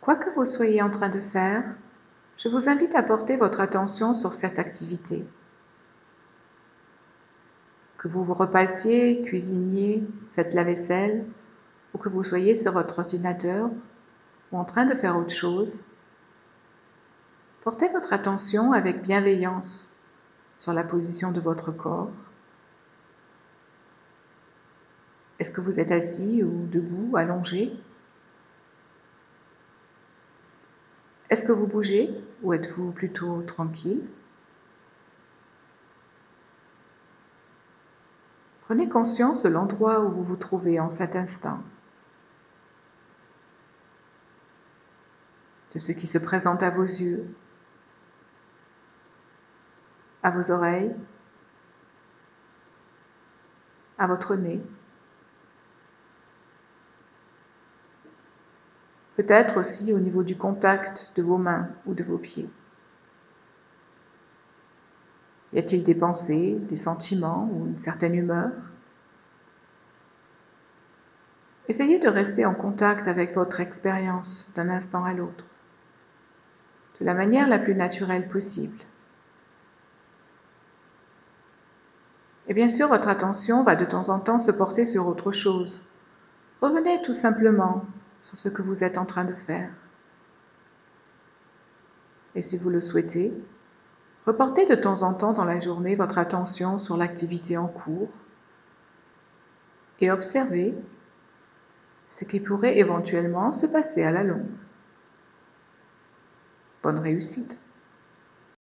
Quoi que vous soyez en train de faire, je vous invite à porter votre attention sur cette activité. Que vous vous repassiez, cuisiniez, faites la vaisselle, ou que vous soyez sur votre ordinateur ou en train de faire autre chose, portez votre attention avec bienveillance sur la position de votre corps. Est-ce que vous êtes assis ou debout, allongé? Est-ce que vous bougez ou êtes-vous plutôt tranquille? Prenez conscience de l'endroit où vous vous trouvez en cet instant, de ce qui se présente à vos yeux, à vos oreilles, à votre nez. Peut-être aussi au niveau du contact de vos mains ou de vos pieds. Y a-t-il des pensées, des sentiments ou une certaine humeur? Essayez de rester en contact avec votre expérience d'un instant à l'autre, de la manière la plus naturelle possible. Et bien sûr, votre attention va de temps en temps se porter sur autre chose. Revenez tout simplement sur ce que vous êtes en train de faire. Et si vous le souhaitez, reportez de temps en temps dans la journée votre attention sur l'activité en cours et observez ce qui pourrait éventuellement se passer à la longue. Bonne réussite.